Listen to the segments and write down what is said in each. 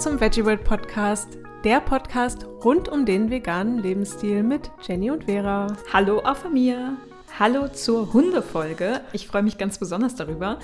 zum Veggie World Podcast, der Podcast rund um den veganen Lebensstil mit Jenny und Vera. Hallo auch von mir. Hallo zur Hundefolge. Ich freue mich ganz besonders darüber.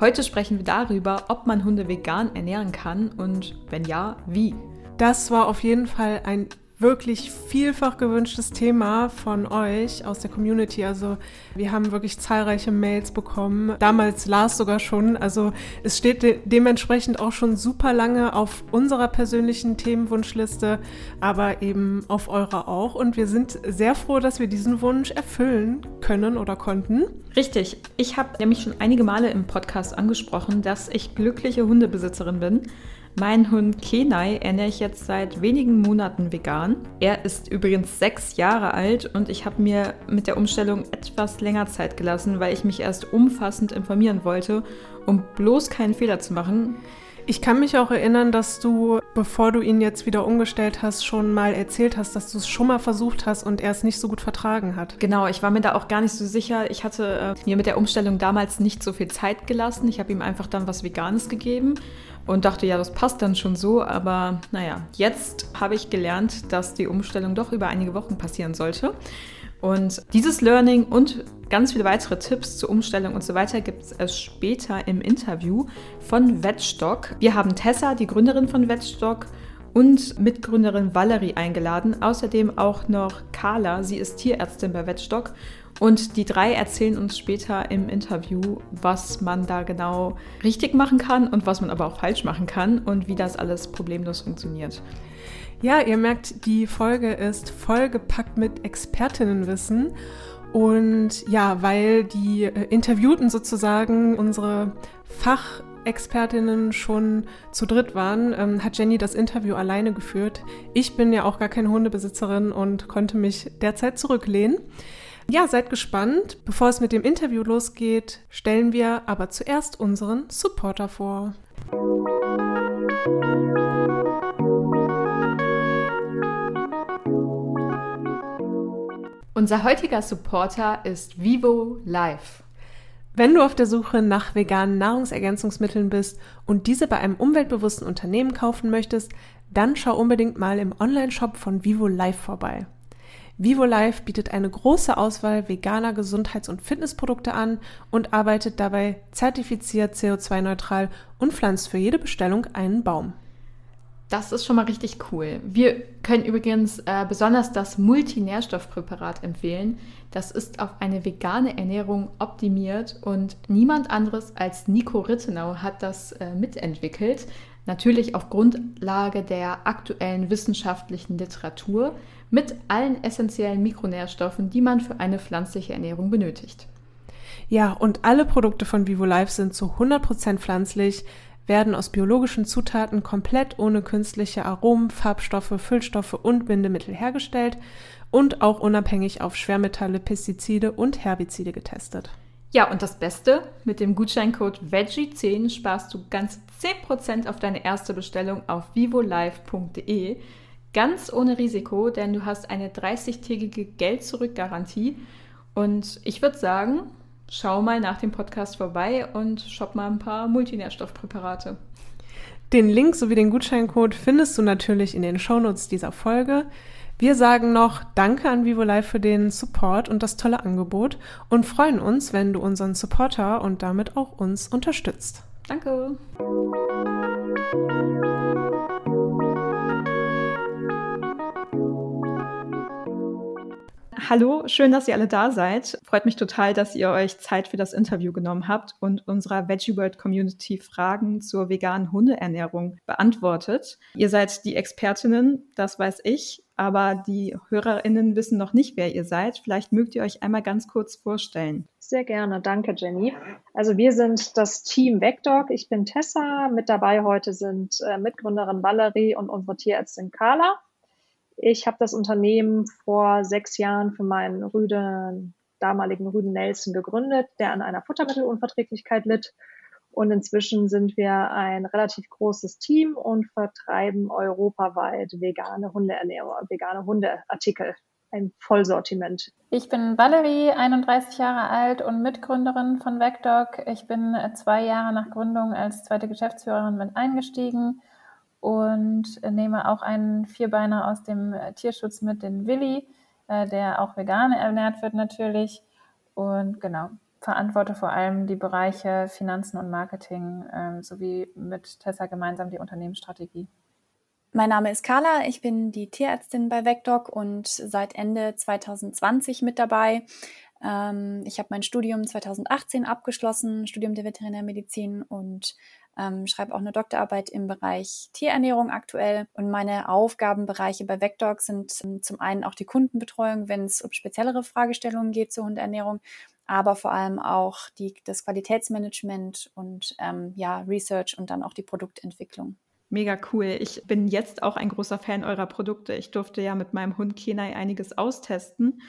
Heute sprechen wir darüber, ob man Hunde vegan ernähren kann und wenn ja, wie. Das war auf jeden Fall ein wirklich vielfach gewünschtes Thema von euch aus der Community. Also wir haben wirklich zahlreiche Mails bekommen. Damals Lars sogar schon. Also es steht de dementsprechend auch schon super lange auf unserer persönlichen Themenwunschliste, aber eben auf eurer auch. Und wir sind sehr froh, dass wir diesen Wunsch erfüllen können oder konnten. Richtig. Ich habe nämlich schon einige Male im Podcast angesprochen, dass ich glückliche Hundebesitzerin bin. Mein Hund Kenai ernähre ich jetzt seit wenigen Monaten vegan. Er ist übrigens sechs Jahre alt und ich habe mir mit der Umstellung etwas länger Zeit gelassen, weil ich mich erst umfassend informieren wollte, um bloß keinen Fehler zu machen. Ich kann mich auch erinnern, dass du, bevor du ihn jetzt wieder umgestellt hast, schon mal erzählt hast, dass du es schon mal versucht hast und er es nicht so gut vertragen hat. Genau, ich war mir da auch gar nicht so sicher. Ich hatte äh, mir mit der Umstellung damals nicht so viel Zeit gelassen. Ich habe ihm einfach dann was Veganes gegeben und dachte, ja, das passt dann schon so. Aber naja, jetzt habe ich gelernt, dass die Umstellung doch über einige Wochen passieren sollte. Und dieses Learning und ganz viele weitere Tipps zur Umstellung und so weiter gibt es später im Interview von Wettstock. Wir haben Tessa, die Gründerin von Wettstock, und Mitgründerin Valerie eingeladen. Außerdem auch noch Carla, sie ist Tierärztin bei Wettstock und die drei erzählen uns später im Interview, was man da genau richtig machen kann und was man aber auch falsch machen kann und wie das alles problemlos funktioniert. Ja, ihr merkt, die Folge ist vollgepackt mit Expertinnenwissen. Und ja, weil die äh, Interviewten sozusagen unsere Fachexpertinnen schon zu dritt waren, ähm, hat Jenny das Interview alleine geführt. Ich bin ja auch gar keine Hundebesitzerin und konnte mich derzeit zurücklehnen. Ja, seid gespannt. Bevor es mit dem Interview losgeht, stellen wir aber zuerst unseren Supporter vor. Unser heutiger Supporter ist Vivo Life. Wenn du auf der Suche nach veganen Nahrungsergänzungsmitteln bist und diese bei einem umweltbewussten Unternehmen kaufen möchtest, dann schau unbedingt mal im Online-Shop von Vivo Life vorbei. Vivo Life bietet eine große Auswahl veganer Gesundheits- und Fitnessprodukte an und arbeitet dabei zertifiziert CO2-neutral und pflanzt für jede Bestellung einen Baum. Das ist schon mal richtig cool. Wir können übrigens äh, besonders das Multinährstoffpräparat empfehlen. Das ist auf eine vegane Ernährung optimiert und niemand anderes als Nico Rittenau hat das äh, mitentwickelt. Natürlich auf Grundlage der aktuellen wissenschaftlichen Literatur mit allen essentiellen Mikronährstoffen, die man für eine pflanzliche Ernährung benötigt. Ja, und alle Produkte von Vivo Life sind zu 100% pflanzlich, werden aus biologischen Zutaten komplett ohne künstliche Aromen, Farbstoffe, Füllstoffe und Bindemittel hergestellt und auch unabhängig auf Schwermetalle, Pestizide und Herbizide getestet. Ja, und das Beste, mit dem Gutscheincode VEGGIE10 sparst du ganz 10% auf deine erste Bestellung auf vivolive.de. Ganz ohne Risiko, denn du hast eine 30-tägige Geld-Zurück-Garantie. Und ich würde sagen, schau mal nach dem Podcast vorbei und shop mal ein paar Multinährstoffpräparate. Den Link sowie den Gutscheincode findest du natürlich in den Shownotes dieser Folge. Wir sagen noch Danke an Vivo Live für den Support und das tolle Angebot und freuen uns, wenn du unseren Supporter und damit auch uns unterstützt. Danke. Hallo, schön, dass ihr alle da seid. Freut mich total, dass ihr euch Zeit für das Interview genommen habt und unserer Veggie World Community Fragen zur veganen Hundeernährung beantwortet. Ihr seid die Expertinnen, das weiß ich, aber die HörerInnen wissen noch nicht, wer ihr seid. Vielleicht mögt ihr euch einmal ganz kurz vorstellen. Sehr gerne, danke Jenny. Also wir sind das Team Vecdog. Ich bin Tessa. Mit dabei heute sind äh, Mitgründerin Valerie und unsere Tierärztin Carla. Ich habe das Unternehmen vor sechs Jahren für meinen Rüden, damaligen Rüden Nelson gegründet, der an einer Futtermittelunverträglichkeit litt. Und inzwischen sind wir ein relativ großes Team und vertreiben europaweit vegane Hundeernährung, vegane Hundeartikel, ein Vollsortiment. Ich bin Valerie, 31 Jahre alt und Mitgründerin von VecDog. Ich bin zwei Jahre nach Gründung als zweite Geschäftsführerin mit eingestiegen und nehme auch einen Vierbeiner aus dem Tierschutz mit, den Willi, äh, der auch vegan ernährt wird natürlich. Und genau, verantworte vor allem die Bereiche Finanzen und Marketing äh, sowie mit Tessa gemeinsam die Unternehmensstrategie. Mein Name ist Carla, ich bin die Tierärztin bei VecDoc und seit Ende 2020 mit dabei. Ähm, ich habe mein Studium 2018 abgeschlossen, Studium der Veterinärmedizin und ähm, schreibe auch eine Doktorarbeit im Bereich Tierernährung aktuell. Und meine Aufgabenbereiche bei VecDoc sind ähm, zum einen auch die Kundenbetreuung, wenn es um speziellere Fragestellungen geht zur Hundernährung, aber vor allem auch die, das Qualitätsmanagement und ähm, ja, Research und dann auch die Produktentwicklung. Mega cool. Ich bin jetzt auch ein großer Fan eurer Produkte. Ich durfte ja mit meinem Hund Kenai einiges austesten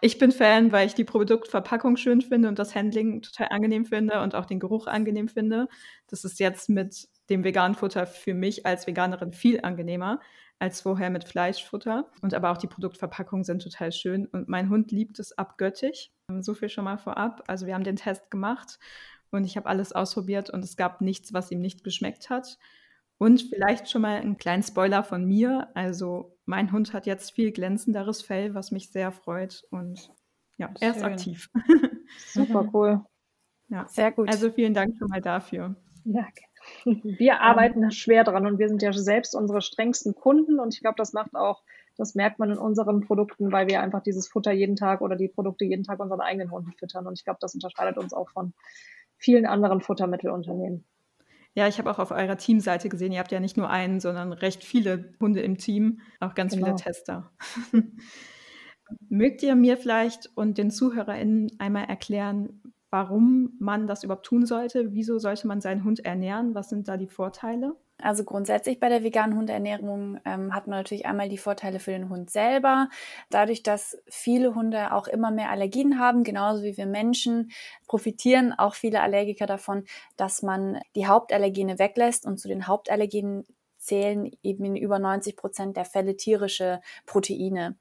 ich bin Fan, weil ich die Produktverpackung schön finde und das Handling total angenehm finde und auch den Geruch angenehm finde. Das ist jetzt mit dem veganen Futter für mich als Veganerin viel angenehmer als vorher mit Fleischfutter. Und aber auch die Produktverpackungen sind total schön. Und mein Hund liebt es abgöttig. So viel schon mal vorab. Also wir haben den Test gemacht und ich habe alles ausprobiert und es gab nichts, was ihm nicht geschmeckt hat. Und vielleicht schon mal einen kleinen Spoiler von mir. Also mein Hund hat jetzt viel glänzenderes Fell, was mich sehr freut. Und ja, er ist aktiv. Super cool. Ja, sehr gut. Also vielen Dank schon mal dafür. Ja, wir arbeiten um, schwer dran und wir sind ja selbst unsere strengsten Kunden und ich glaube, das macht auch, das merkt man in unseren Produkten, weil wir einfach dieses Futter jeden Tag oder die Produkte jeden Tag unseren eigenen Hunden füttern und ich glaube, das unterscheidet uns auch von vielen anderen Futtermittelunternehmen. Ja, ich habe auch auf eurer Teamseite gesehen, ihr habt ja nicht nur einen, sondern recht viele Hunde im Team, auch ganz genau. viele Tester. Mögt ihr mir vielleicht und den ZuhörerInnen einmal erklären, warum man das überhaupt tun sollte? Wieso sollte man seinen Hund ernähren? Was sind da die Vorteile? Also grundsätzlich bei der veganen Hundernährung ähm, hat man natürlich einmal die Vorteile für den Hund selber. Dadurch, dass viele Hunde auch immer mehr Allergien haben, genauso wie wir Menschen, profitieren auch viele Allergiker davon, dass man die Hauptallergene weglässt und zu den Hauptallergenen zählen eben in über 90 Prozent der Fälle tierische Proteine.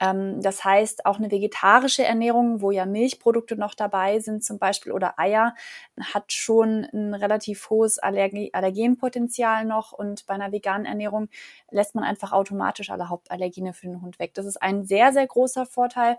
Ähm, das heißt, auch eine vegetarische Ernährung, wo ja Milchprodukte noch dabei sind, zum Beispiel oder Eier, hat schon ein relativ hohes Allergie Allergenpotenzial noch. Und bei einer veganen Ernährung lässt man einfach automatisch alle Hauptallergene für den Hund weg. Das ist ein sehr, sehr großer Vorteil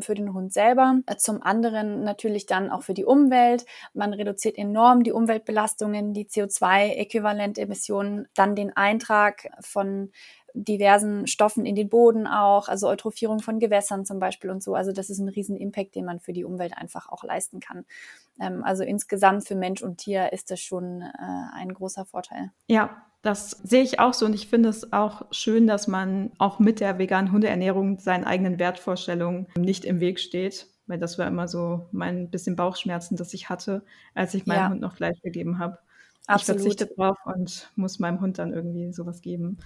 für den Hund selber. Zum anderen natürlich dann auch für die Umwelt. Man reduziert enorm die Umweltbelastungen, die CO2-Äquivalentemissionen, dann den Eintrag von diversen Stoffen in den Boden auch, also Eutrophierung von Gewässern zum Beispiel und so. Also das ist ein riesen Impact, den man für die Umwelt einfach auch leisten kann. Ähm, also insgesamt für Mensch und Tier ist das schon äh, ein großer Vorteil. Ja, das sehe ich auch so und ich finde es auch schön, dass man auch mit der veganen Hundeernährung seinen eigenen Wertvorstellungen nicht im Weg steht, weil das war immer so mein bisschen Bauchschmerzen, das ich hatte, als ich meinem ja. Hund noch Fleisch gegeben habe. Absolut. Ich verzichte drauf und muss meinem Hund dann irgendwie sowas geben.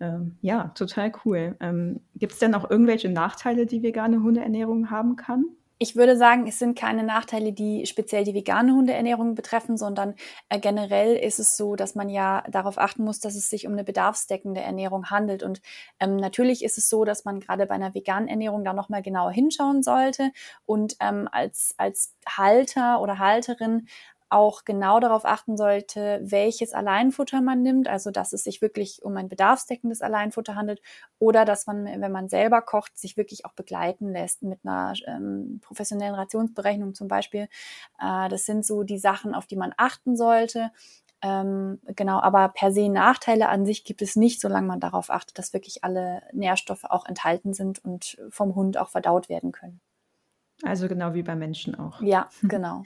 Ähm, ja, total cool. Ähm, Gibt es denn auch irgendwelche Nachteile, die vegane Hundeernährung haben kann? Ich würde sagen, es sind keine Nachteile, die speziell die vegane Hundeernährung betreffen, sondern äh, generell ist es so, dass man ja darauf achten muss, dass es sich um eine bedarfsdeckende Ernährung handelt. Und ähm, natürlich ist es so, dass man gerade bei einer veganen Ernährung da nochmal genauer hinschauen sollte und ähm, als, als Halter oder Halterin auch genau darauf achten sollte, welches Alleinfutter man nimmt, also dass es sich wirklich um ein bedarfsdeckendes Alleinfutter handelt oder dass man, wenn man selber kocht, sich wirklich auch begleiten lässt mit einer ähm, professionellen Rationsberechnung zum Beispiel. Äh, das sind so die Sachen, auf die man achten sollte. Ähm, genau, aber per se Nachteile an sich gibt es nicht, solange man darauf achtet, dass wirklich alle Nährstoffe auch enthalten sind und vom Hund auch verdaut werden können. Also genau wie bei Menschen auch. Ja, genau.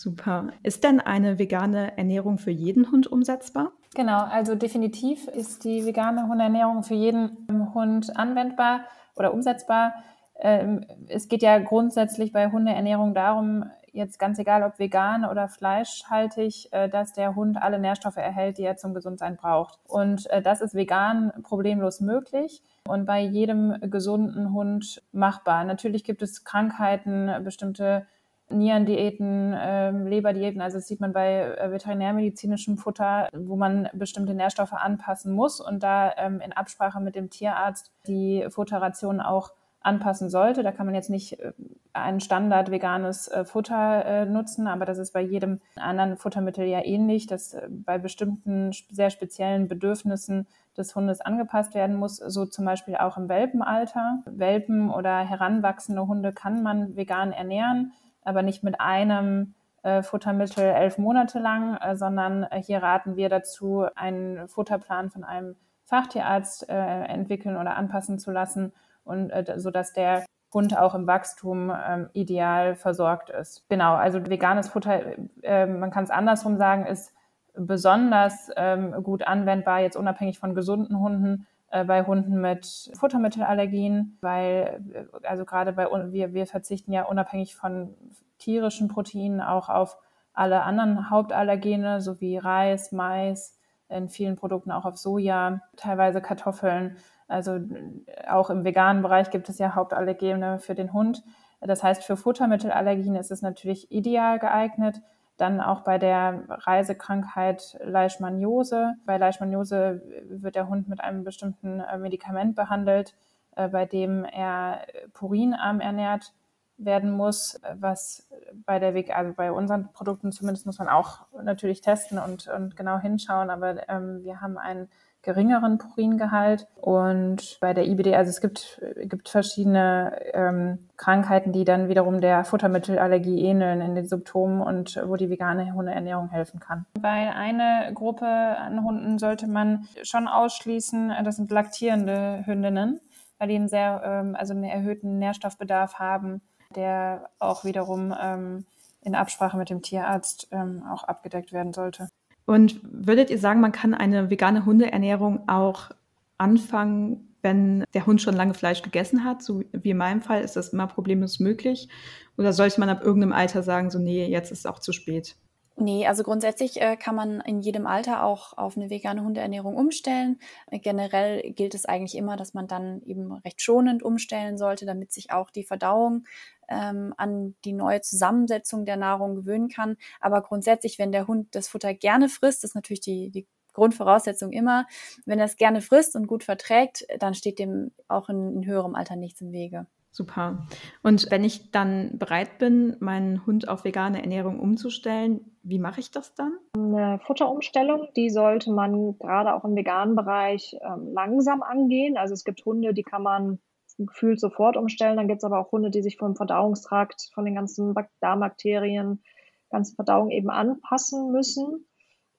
Super. Ist denn eine vegane Ernährung für jeden Hund umsetzbar? Genau, also definitiv ist die vegane Hundernährung für jeden Hund anwendbar oder umsetzbar. Ähm, es geht ja grundsätzlich bei Hundeernährung darum, jetzt ganz egal ob vegan oder fleischhaltig, äh, dass der Hund alle Nährstoffe erhält, die er zum Gesundsein braucht. Und äh, das ist vegan problemlos möglich und bei jedem gesunden Hund machbar. Natürlich gibt es Krankheiten, bestimmte Nierendiäten, äh, Leberdiäten, also das sieht man bei äh, veterinärmedizinischem Futter, wo man bestimmte Nährstoffe anpassen muss und da ähm, in Absprache mit dem Tierarzt die Futterration auch anpassen sollte. Da kann man jetzt nicht äh, ein standard veganes äh, Futter äh, nutzen, aber das ist bei jedem anderen Futtermittel ja ähnlich, dass bei bestimmten sehr speziellen Bedürfnissen des Hundes angepasst werden muss, so zum Beispiel auch im Welpenalter. Welpen oder heranwachsende Hunde kann man vegan ernähren, aber nicht mit einem Futtermittel elf Monate lang, sondern hier raten wir dazu, einen Futterplan von einem Fachtierarzt entwickeln oder anpassen zu lassen und äh, sodass der Hund auch im Wachstum ähm, ideal versorgt ist. Genau, also veganes Futter, äh, man kann es andersrum sagen, ist besonders ähm, gut anwendbar, jetzt unabhängig von gesunden Hunden, äh, bei Hunden mit Futtermittelallergien, weil, äh, also gerade bei, wir, wir verzichten ja unabhängig von tierischen Proteinen auch auf alle anderen Hauptallergene, sowie Reis, Mais, in vielen Produkten auch auf Soja, teilweise Kartoffeln. Also äh, auch im veganen Bereich gibt es ja Hauptallergene für den Hund. Das heißt, für Futtermittelallergien ist es natürlich ideal geeignet. Dann auch bei der Reisekrankheit Leishmaniose. Bei Leishmaniose wird der Hund mit einem bestimmten äh, Medikament behandelt, äh, bei dem er purinarm ernährt werden muss, was bei der Weg, also bei unseren Produkten zumindest muss man auch natürlich testen und, und genau hinschauen, aber ähm, wir haben einen geringeren Puringehalt. Und bei der IBD, also es gibt, gibt verschiedene ähm, Krankheiten, die dann wiederum der Futtermittelallergie ähneln in den Symptomen und wo die vegane Hundeernährung helfen kann. Bei einer Gruppe an Hunden sollte man schon ausschließen, das sind laktierende Hündinnen, weil die einen sehr, ähm, also einen erhöhten Nährstoffbedarf haben, der auch wiederum ähm, in Absprache mit dem Tierarzt ähm, auch abgedeckt werden sollte. Und würdet ihr sagen, man kann eine vegane Hundeernährung auch anfangen, wenn der Hund schon lange Fleisch gegessen hat? So wie in meinem Fall, ist das immer problemlos möglich? Oder sollte man ab irgendeinem Alter sagen, so, nee, jetzt ist es auch zu spät? Nee, also grundsätzlich äh, kann man in jedem Alter auch auf eine vegane Hundeernährung umstellen. Äh, generell gilt es eigentlich immer, dass man dann eben recht schonend umstellen sollte, damit sich auch die Verdauung ähm, an die neue Zusammensetzung der Nahrung gewöhnen kann. Aber grundsätzlich, wenn der Hund das Futter gerne frisst, ist natürlich die, die Grundvoraussetzung immer, wenn er es gerne frisst und gut verträgt, dann steht dem auch in, in höherem Alter nichts im Wege. Super. Und wenn ich dann bereit bin, meinen Hund auf vegane Ernährung umzustellen, wie mache ich das dann? Eine Futterumstellung, die sollte man gerade auch im veganen Bereich ähm, langsam angehen. Also es gibt Hunde, die kann man gefühlt sofort umstellen. Dann gibt es aber auch Hunde, die sich vom Verdauungstrakt, von den ganzen Darmbakterien, ganzen Verdauung eben anpassen müssen.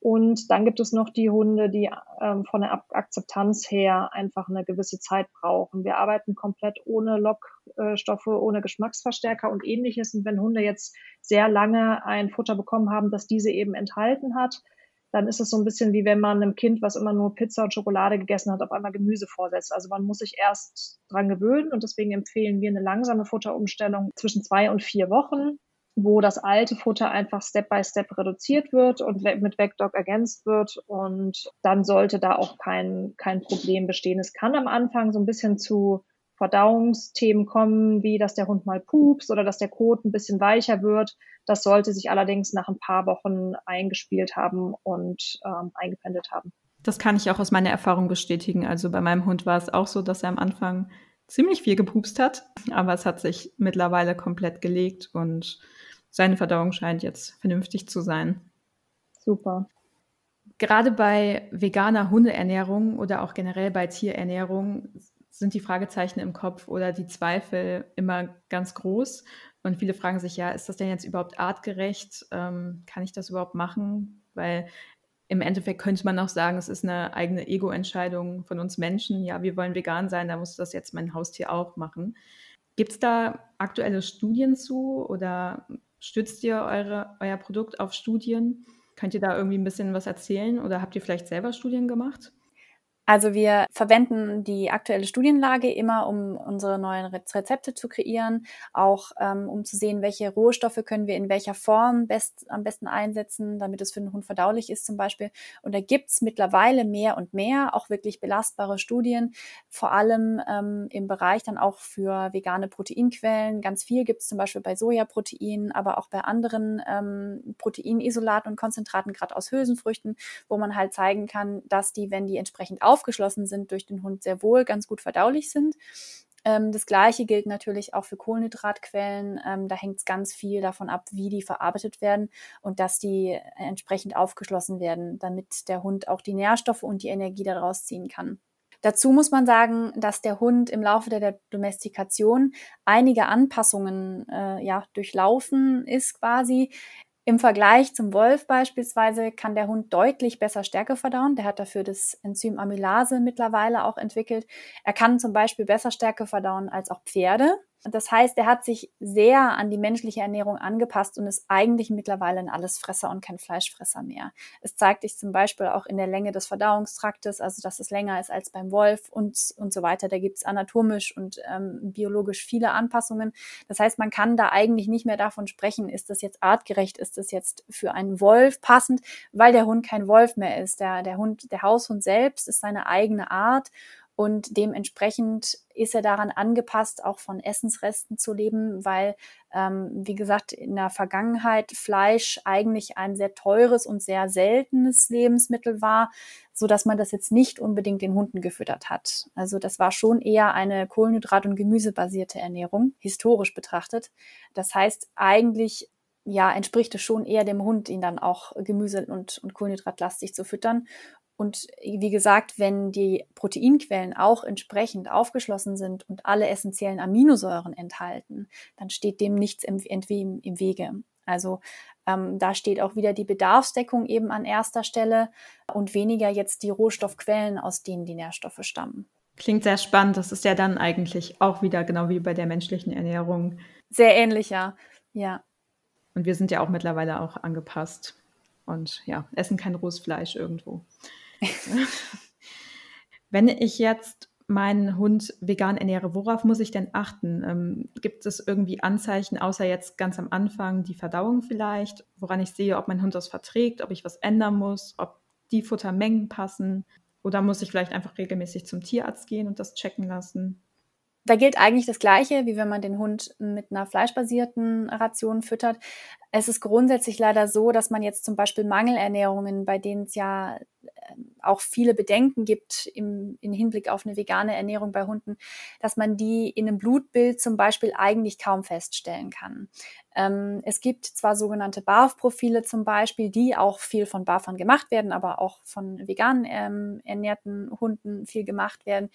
Und dann gibt es noch die Hunde, die ähm, von der Akzeptanz her einfach eine gewisse Zeit brauchen. Wir arbeiten komplett ohne Lockstoffe, ohne Geschmacksverstärker und ähnliches. Und wenn Hunde jetzt sehr lange ein Futter bekommen haben, das diese eben enthalten hat, dann ist es so ein bisschen wie wenn man einem Kind, was immer nur Pizza und Schokolade gegessen hat, auf einmal Gemüse vorsetzt. Also man muss sich erst dran gewöhnen und deswegen empfehlen wir eine langsame Futterumstellung zwischen zwei und vier Wochen, wo das alte Futter einfach Step by Step reduziert wird und mit Vecdog ergänzt wird und dann sollte da auch kein, kein Problem bestehen. Es kann am Anfang so ein bisschen zu Verdauungsthemen kommen, wie dass der Hund mal pupst oder dass der Kot ein bisschen weicher wird. Das sollte sich allerdings nach ein paar Wochen eingespielt haben und ähm, eingependelt haben. Das kann ich auch aus meiner Erfahrung bestätigen. Also bei meinem Hund war es auch so, dass er am Anfang ziemlich viel gepupst hat, aber es hat sich mittlerweile komplett gelegt und seine Verdauung scheint jetzt vernünftig zu sein. Super. Gerade bei veganer Hundeernährung oder auch generell bei Tierernährung sind die Fragezeichen im Kopf oder die Zweifel immer ganz groß. Und viele fragen sich, ja, ist das denn jetzt überhaupt artgerecht? Ähm, kann ich das überhaupt machen? Weil im Endeffekt könnte man auch sagen, es ist eine eigene Ego-Entscheidung von uns Menschen. Ja, wir wollen vegan sein, da muss das jetzt mein Haustier auch machen. Gibt es da aktuelle Studien zu oder stützt ihr eure, euer Produkt auf Studien? Könnt ihr da irgendwie ein bisschen was erzählen oder habt ihr vielleicht selber Studien gemacht? Also wir verwenden die aktuelle Studienlage immer, um unsere neuen Rezepte zu kreieren, auch ähm, um zu sehen, welche Rohstoffe können wir in welcher Form best, am besten einsetzen, damit es für den Hund verdaulich ist zum Beispiel. Und da gibt's mittlerweile mehr und mehr, auch wirklich belastbare Studien, vor allem ähm, im Bereich dann auch für vegane Proteinquellen. Ganz viel gibt's zum Beispiel bei Sojaproteinen, aber auch bei anderen ähm, Proteinisolaten und Konzentraten, gerade aus Hülsenfrüchten, wo man halt zeigen kann, dass die, wenn die entsprechend auf aufgeschlossen sind durch den Hund, sehr wohl ganz gut verdaulich sind. Ähm, das gleiche gilt natürlich auch für Kohlenhydratquellen. Ähm, da hängt es ganz viel davon ab, wie die verarbeitet werden und dass die entsprechend aufgeschlossen werden, damit der Hund auch die Nährstoffe und die Energie daraus ziehen kann. Dazu muss man sagen, dass der Hund im Laufe der Domestikation einige Anpassungen äh, ja, durchlaufen ist quasi. Im Vergleich zum Wolf beispielsweise kann der Hund deutlich besser Stärke verdauen. Der hat dafür das Enzym Amylase mittlerweile auch entwickelt. Er kann zum Beispiel besser Stärke verdauen als auch Pferde. Das heißt, er hat sich sehr an die menschliche Ernährung angepasst und ist eigentlich mittlerweile ein Allesfresser und kein Fleischfresser mehr. Es zeigt sich zum Beispiel auch in der Länge des Verdauungstraktes, also dass es länger ist als beim Wolf und, und so weiter. Da gibt es anatomisch und ähm, biologisch viele Anpassungen. Das heißt, man kann da eigentlich nicht mehr davon sprechen, ist das jetzt artgerecht, ist das jetzt für einen Wolf passend, weil der Hund kein Wolf mehr ist. Der, der Hund, der Haushund selbst ist seine eigene Art und dementsprechend ist er daran angepasst, auch von Essensresten zu leben, weil, ähm, wie gesagt, in der Vergangenheit Fleisch eigentlich ein sehr teures und sehr seltenes Lebensmittel war, so dass man das jetzt nicht unbedingt den Hunden gefüttert hat. Also das war schon eher eine Kohlenhydrat- und Gemüsebasierte Ernährung, historisch betrachtet. Das heißt, eigentlich ja, entspricht es schon eher dem Hund, ihn dann auch Gemüse und, und Kohlenhydratlastig zu füttern. Und wie gesagt, wenn die Proteinquellen auch entsprechend aufgeschlossen sind und alle essentiellen Aminosäuren enthalten, dann steht dem nichts im, im, im Wege. Also ähm, da steht auch wieder die Bedarfsdeckung eben an erster Stelle und weniger jetzt die Rohstoffquellen, aus denen die Nährstoffe stammen. Klingt sehr spannend. Das ist ja dann eigentlich auch wieder genau wie bei der menschlichen Ernährung. Sehr ähnlich, ja. Ja. Und wir sind ja auch mittlerweile auch angepasst und ja, essen kein rohes Fleisch irgendwo. Wenn ich jetzt meinen Hund vegan ernähre, worauf muss ich denn achten? Ähm, gibt es irgendwie Anzeichen, außer jetzt ganz am Anfang die Verdauung vielleicht, woran ich sehe, ob mein Hund das verträgt, ob ich was ändern muss, ob die Futtermengen passen? Oder muss ich vielleicht einfach regelmäßig zum Tierarzt gehen und das checken lassen? Da gilt eigentlich das Gleiche, wie wenn man den Hund mit einer fleischbasierten Ration füttert. Es ist grundsätzlich leider so, dass man jetzt zum Beispiel Mangelernährungen, bei denen es ja auch viele Bedenken gibt im, im Hinblick auf eine vegane Ernährung bei Hunden, dass man die in einem Blutbild zum Beispiel eigentlich kaum feststellen kann. Ähm, es gibt zwar sogenannte BARF-Profile zum Beispiel, die auch viel von BARFern gemacht werden, aber auch von vegan ähm, ernährten Hunden viel gemacht werden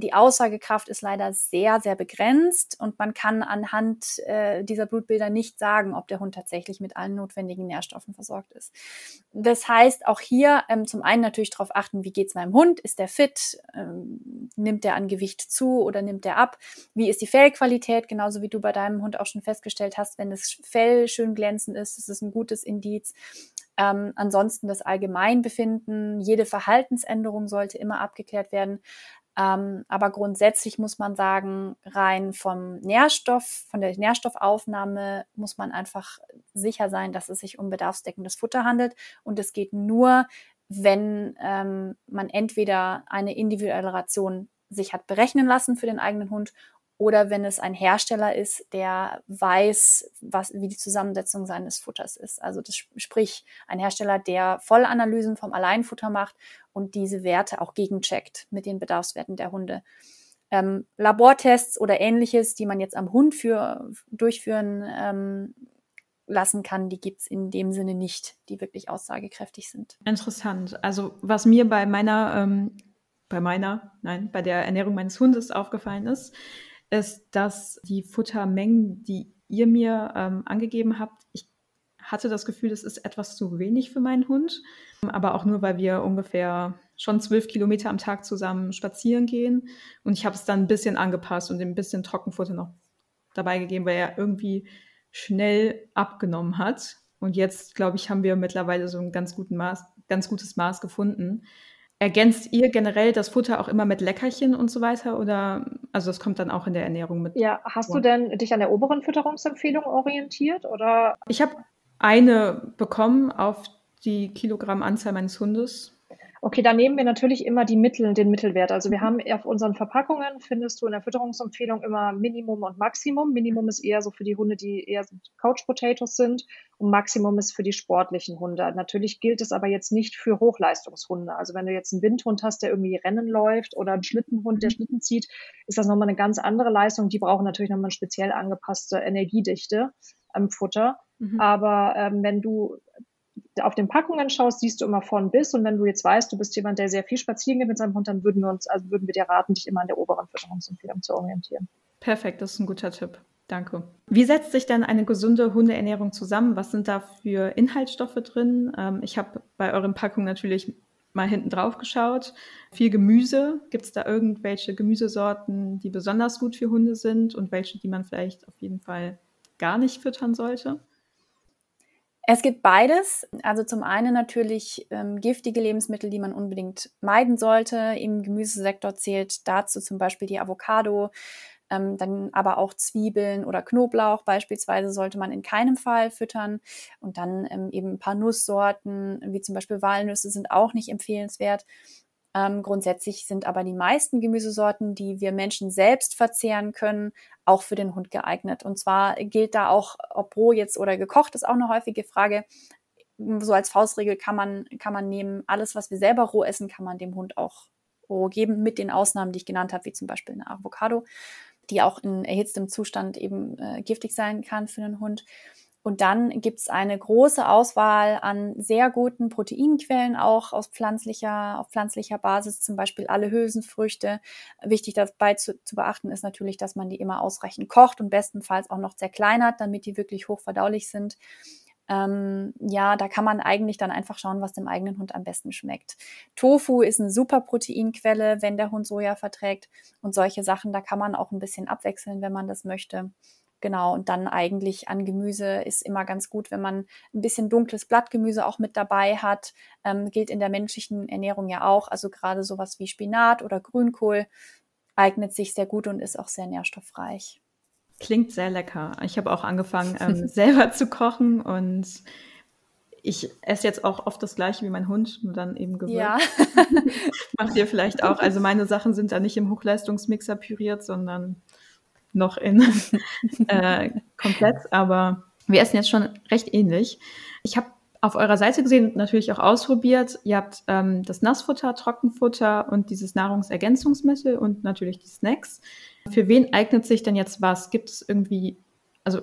die Aussagekraft ist leider sehr, sehr begrenzt und man kann anhand äh, dieser Blutbilder nicht sagen, ob der Hund tatsächlich mit allen notwendigen Nährstoffen versorgt ist. Das heißt, auch hier ähm, zum einen natürlich darauf achten, wie geht es meinem Hund? Ist der fit? Ähm, nimmt der an Gewicht zu oder nimmt der ab? Wie ist die Fellqualität? Genauso wie du bei deinem Hund auch schon festgestellt hast, wenn das Fell schön glänzend ist, ist es ein gutes Indiz. Ähm, ansonsten das Allgemeinbefinden, jede Verhaltensänderung sollte immer abgeklärt werden. Ähm, aber grundsätzlich muss man sagen, rein vom Nährstoff, von der Nährstoffaufnahme muss man einfach sicher sein, dass es sich um bedarfsdeckendes Futter handelt. Und es geht nur, wenn ähm, man entweder eine individuelle Ration sich hat berechnen lassen für den eigenen Hund oder wenn es ein Hersteller ist, der weiß, was, wie die Zusammensetzung seines Futters ist. Also das sprich ein Hersteller, der Vollanalysen vom Alleinfutter macht und diese Werte auch gegencheckt mit den Bedarfswerten der Hunde. Ähm, Labortests oder ähnliches, die man jetzt am Hund für, durchführen ähm, lassen kann, die gibt's in dem Sinne nicht, die wirklich aussagekräftig sind. Interessant. Also was mir bei meiner, ähm, bei meiner, nein, bei der Ernährung meines Hundes aufgefallen ist, ist, dass die Futtermengen, die ihr mir ähm, angegeben habt, ich hatte das Gefühl, das ist etwas zu wenig für meinen Hund. Aber auch nur, weil wir ungefähr schon zwölf Kilometer am Tag zusammen spazieren gehen. Und ich habe es dann ein bisschen angepasst und ein bisschen Trockenfutter noch dabei gegeben, weil er irgendwie schnell abgenommen hat. Und jetzt, glaube ich, haben wir mittlerweile so ein ganz, Maß, ganz gutes Maß gefunden. Ergänzt ihr generell das Futter auch immer mit Leckerchen und so weiter? Oder also das kommt dann auch in der Ernährung mit? Ja, hast vor. du denn dich an der oberen Fütterungsempfehlung orientiert? Oder? Ich habe eine bekommen auf die Kilogrammanzahl meines Hundes. Okay, da nehmen wir natürlich immer die Mittel, den Mittelwert. Also wir haben auf unseren Verpackungen, findest du in der Fütterungsempfehlung immer Minimum und Maximum. Minimum ist eher so für die Hunde, die eher Couch Potatoes sind und Maximum ist für die sportlichen Hunde. Natürlich gilt es aber jetzt nicht für Hochleistungshunde. Also wenn du jetzt einen Windhund hast, der irgendwie Rennen läuft oder einen Schlittenhund, der mhm. Schlitten zieht, ist das nochmal eine ganz andere Leistung. Die brauchen natürlich nochmal eine speziell angepasste Energiedichte am Futter. Mhm. Aber ähm, wenn du auf den Packungen schaust, siehst du immer von bis. Und wenn du jetzt weißt, du bist jemand, der sehr viel spazieren geht mit seinem Hund, dann würden wir uns, also würden wir dir raten, dich immer an der oberen Fütterungsempfehlung zu orientieren. Perfekt, das ist ein guter Tipp. Danke. Wie setzt sich denn eine gesunde Hundeernährung zusammen? Was sind da für Inhaltsstoffe drin? Ähm, ich habe bei euren Packungen natürlich mal hinten drauf geschaut. Viel Gemüse. Gibt es da irgendwelche Gemüsesorten, die besonders gut für Hunde sind und welche, die man vielleicht auf jeden Fall gar nicht füttern sollte? Es gibt beides. Also zum einen natürlich ähm, giftige Lebensmittel, die man unbedingt meiden sollte. Im Gemüsesektor zählt dazu zum Beispiel die Avocado, ähm, dann aber auch Zwiebeln oder Knoblauch beispielsweise sollte man in keinem Fall füttern. Und dann ähm, eben ein paar Nusssorten, wie zum Beispiel Walnüsse, sind auch nicht empfehlenswert. Ähm, grundsätzlich sind aber die meisten Gemüsesorten, die wir Menschen selbst verzehren können, auch für den Hund geeignet. Und zwar gilt da auch, ob roh jetzt oder gekocht, ist auch eine häufige Frage. So als Faustregel kann man, kann man nehmen, alles, was wir selber roh essen, kann man dem Hund auch roh geben, mit den Ausnahmen, die ich genannt habe, wie zum Beispiel eine Avocado, die auch in erhitztem Zustand eben äh, giftig sein kann für den Hund. Und dann gibt es eine große Auswahl an sehr guten Proteinquellen, auch aus pflanzlicher, auf pflanzlicher Basis, zum Beispiel alle Hülsenfrüchte. Wichtig dabei zu, zu beachten ist natürlich, dass man die immer ausreichend kocht und bestenfalls auch noch zerkleinert, damit die wirklich hochverdaulich sind. Ähm, ja, da kann man eigentlich dann einfach schauen, was dem eigenen Hund am besten schmeckt. Tofu ist eine super Proteinquelle, wenn der Hund Soja verträgt und solche Sachen, da kann man auch ein bisschen abwechseln, wenn man das möchte. Genau, und dann eigentlich an Gemüse ist immer ganz gut, wenn man ein bisschen dunkles Blattgemüse auch mit dabei hat. Ähm, gilt in der menschlichen Ernährung ja auch. Also gerade sowas wie Spinat oder Grünkohl eignet sich sehr gut und ist auch sehr nährstoffreich. Klingt sehr lecker. Ich habe auch angefangen, ähm, selber zu kochen und ich esse jetzt auch oft das gleiche wie mein Hund, nur dann eben gewürzt. Ja. Macht ihr vielleicht auch. Also meine Sachen sind da nicht im Hochleistungsmixer püriert, sondern noch in äh, komplett, aber wir essen jetzt schon recht ähnlich. Ich habe auf eurer Seite gesehen und natürlich auch ausprobiert. Ihr habt ähm, das Nassfutter, Trockenfutter und dieses Nahrungsergänzungsmittel und natürlich die Snacks. Für wen eignet sich denn jetzt was? Gibt es irgendwie, also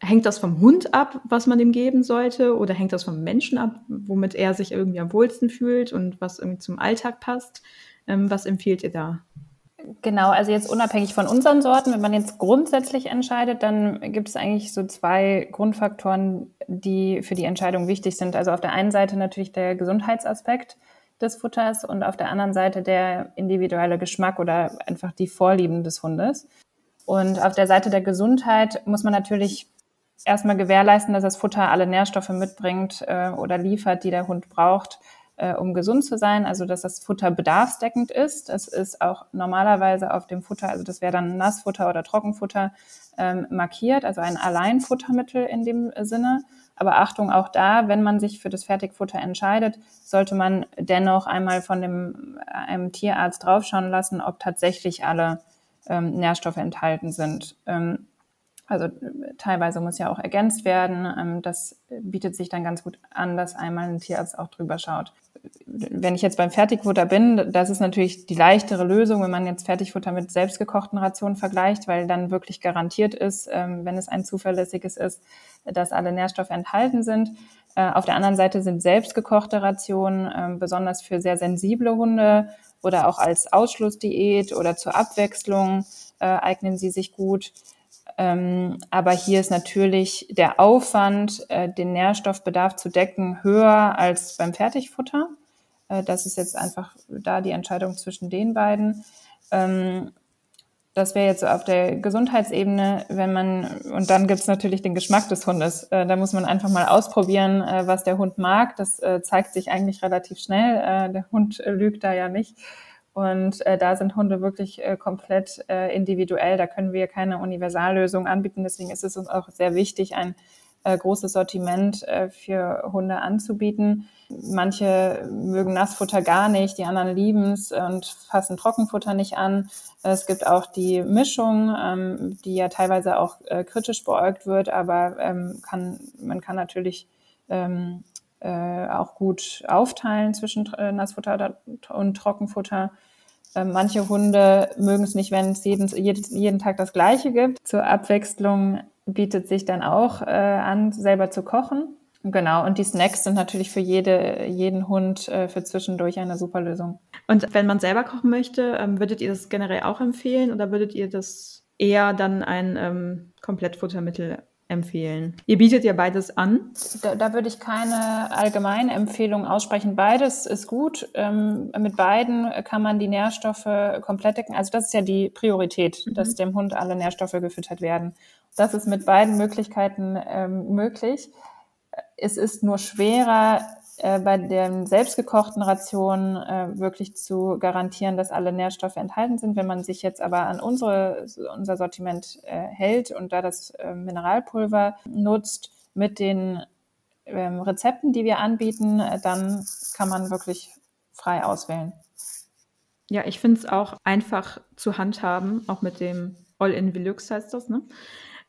hängt das vom Hund ab, was man dem geben sollte? Oder hängt das vom Menschen ab, womit er sich irgendwie am wohlsten fühlt und was irgendwie zum Alltag passt? Ähm, was empfiehlt ihr da? Genau, also jetzt unabhängig von unseren Sorten, wenn man jetzt grundsätzlich entscheidet, dann gibt es eigentlich so zwei Grundfaktoren, die für die Entscheidung wichtig sind. Also auf der einen Seite natürlich der Gesundheitsaspekt des Futters und auf der anderen Seite der individuelle Geschmack oder einfach die Vorlieben des Hundes. Und auf der Seite der Gesundheit muss man natürlich erstmal gewährleisten, dass das Futter alle Nährstoffe mitbringt äh, oder liefert, die der Hund braucht äh, um gesund zu sein, also dass das Futter bedarfsdeckend ist. Das ist auch normalerweise auf dem Futter, also das wäre dann Nassfutter oder Trockenfutter ähm, markiert, also ein Alleinfuttermittel in dem Sinne. Aber Achtung, auch da, wenn man sich für das Fertigfutter entscheidet, sollte man dennoch einmal von dem, einem Tierarzt draufschauen lassen, ob tatsächlich alle ähm, Nährstoffe enthalten sind. Ähm, also teilweise muss ja auch ergänzt werden. Ähm, das bietet sich dann ganz gut an, dass einmal ein Tierarzt auch drüber schaut. Wenn ich jetzt beim Fertigfutter bin, das ist natürlich die leichtere Lösung, wenn man jetzt Fertigfutter mit selbstgekochten Rationen vergleicht, weil dann wirklich garantiert ist, ähm, wenn es ein zuverlässiges ist, dass alle Nährstoffe enthalten sind. Äh, auf der anderen Seite sind selbstgekochte Rationen ähm, besonders für sehr sensible Hunde oder auch als Ausschlussdiät oder zur Abwechslung äh, eignen sie sich gut. Ähm, aber hier ist natürlich der Aufwand, äh, den Nährstoffbedarf zu decken, höher als beim Fertigfutter. Äh, das ist jetzt einfach da die Entscheidung zwischen den beiden. Ähm, das wäre jetzt so auf der Gesundheitsebene, wenn man, und dann gibt's natürlich den Geschmack des Hundes. Äh, da muss man einfach mal ausprobieren, äh, was der Hund mag. Das äh, zeigt sich eigentlich relativ schnell. Äh, der Hund lügt da ja nicht. Und äh, da sind Hunde wirklich äh, komplett äh, individuell. Da können wir keine Universallösung anbieten. Deswegen ist es uns auch sehr wichtig, ein äh, großes Sortiment äh, für Hunde anzubieten. Manche mögen Nassfutter gar nicht, die anderen lieben es und fassen Trockenfutter nicht an. Es gibt auch die Mischung, ähm, die ja teilweise auch äh, kritisch beäugt wird, aber ähm, kann, man kann natürlich ähm, äh, auch gut aufteilen zwischen Nassfutter und Trockenfutter. Äh, manche Hunde mögen es nicht, wenn es jeden, jeden, jeden Tag das Gleiche gibt. Zur Abwechslung bietet sich dann auch äh, an, selber zu kochen. Genau, und die Snacks sind natürlich für jede, jeden Hund äh, für zwischendurch eine super Lösung. Und wenn man selber kochen möchte, ähm, würdet ihr das generell auch empfehlen oder würdet ihr das eher dann ein ähm, Komplettfuttermittel empfehlen? Ihr bietet ja beides an. Da, da würde ich keine allgemeine Empfehlung aussprechen. Beides ist gut. Ähm, mit beiden kann man die Nährstoffe komplett decken. Also das ist ja die Priorität, mhm. dass dem Hund alle Nährstoffe gefüttert werden. Das ist mit beiden Möglichkeiten ähm, möglich. Es ist nur schwerer, äh, bei den selbstgekochten Rationen äh, wirklich zu garantieren, dass alle Nährstoffe enthalten sind. Wenn man sich jetzt aber an unsere, unser Sortiment äh, hält und da das äh, Mineralpulver nutzt mit den ähm, Rezepten, die wir anbieten, äh, dann kann man wirklich frei auswählen. Ja, ich finde es auch einfach zu handhaben, auch mit dem All-in Velux heißt das, ne?